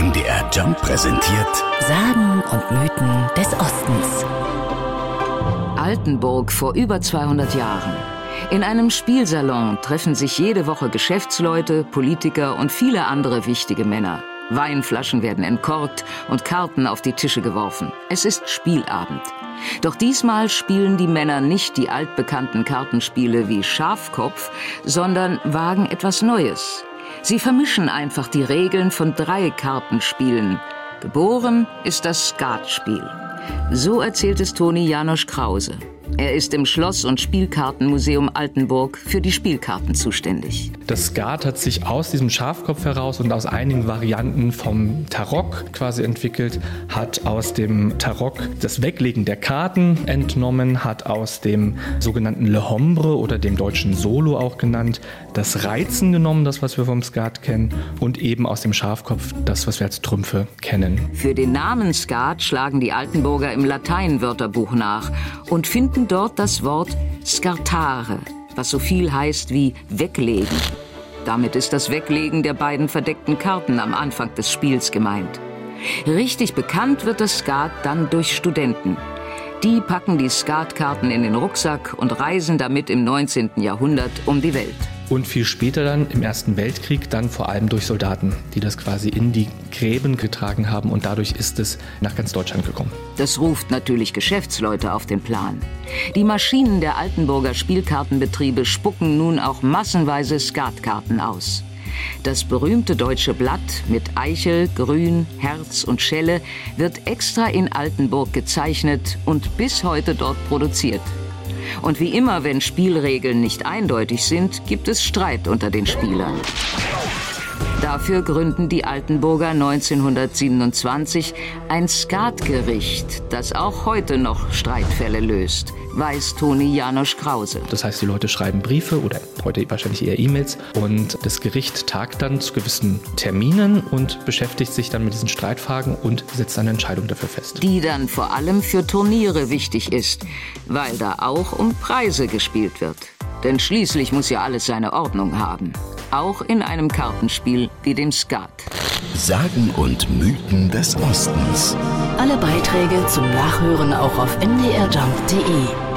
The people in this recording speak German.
MDR Jump präsentiert Sagen und Mythen des Ostens. Altenburg vor über 200 Jahren. In einem Spielsalon treffen sich jede Woche Geschäftsleute, Politiker und viele andere wichtige Männer. Weinflaschen werden entkorkt und Karten auf die Tische geworfen. Es ist Spielabend. Doch diesmal spielen die Männer nicht die altbekannten Kartenspiele wie Schafkopf, sondern wagen etwas Neues. Sie vermischen einfach die Regeln von drei Kartenspielen. Geboren ist das Skatspiel. So erzählt es Toni Janosch Krause. Er ist im Schloss- und Spielkartenmuseum Altenburg für die Spielkarten zuständig. Das Skat hat sich aus diesem Schafkopf heraus und aus einigen Varianten vom Tarok quasi entwickelt, hat aus dem Tarok das Weglegen der Karten entnommen, hat aus dem sogenannten Le Hombre oder dem deutschen Solo auch genannt, das Reizen genommen, das was wir vom Skat kennen, und eben aus dem Schafkopf das, was wir als Trümpfe kennen. Für den Namen Skat schlagen die Altenburger im Lateinwörterbuch nach und finden dort das Wort scartare, was so viel heißt wie weglegen. Damit ist das Weglegen der beiden verdeckten Karten am Anfang des Spiels gemeint. Richtig bekannt wird das Skat dann durch Studenten. Die packen die Skatkarten in den Rucksack und reisen damit im 19. Jahrhundert um die Welt. Und viel später dann im Ersten Weltkrieg dann vor allem durch Soldaten, die das quasi in die Gräben getragen haben und dadurch ist es nach ganz Deutschland gekommen. Das ruft natürlich Geschäftsleute auf den Plan. Die Maschinen der Altenburger Spielkartenbetriebe spucken nun auch massenweise Skatkarten aus. Das berühmte deutsche Blatt mit Eichel, Grün, Herz und Schelle wird extra in Altenburg gezeichnet und bis heute dort produziert. Und wie immer, wenn Spielregeln nicht eindeutig sind, gibt es Streit unter den Spielern. Dafür gründen die Altenburger 1927 ein Skatgericht, das auch heute noch Streitfälle löst, weiß Toni Janosch Krause. Das heißt, die Leute schreiben Briefe oder heute wahrscheinlich eher E-Mails und das Gericht tagt dann zu gewissen Terminen und beschäftigt sich dann mit diesen Streitfragen und setzt eine Entscheidung dafür fest. Die dann vor allem für Turniere wichtig ist, weil da auch um Preise gespielt wird. Denn schließlich muss ja alles seine Ordnung haben. Auch in einem Kartenspiel wie dem Skat. Sagen und Mythen des Ostens. Alle Beiträge zum Nachhören auch auf mdrjump.de.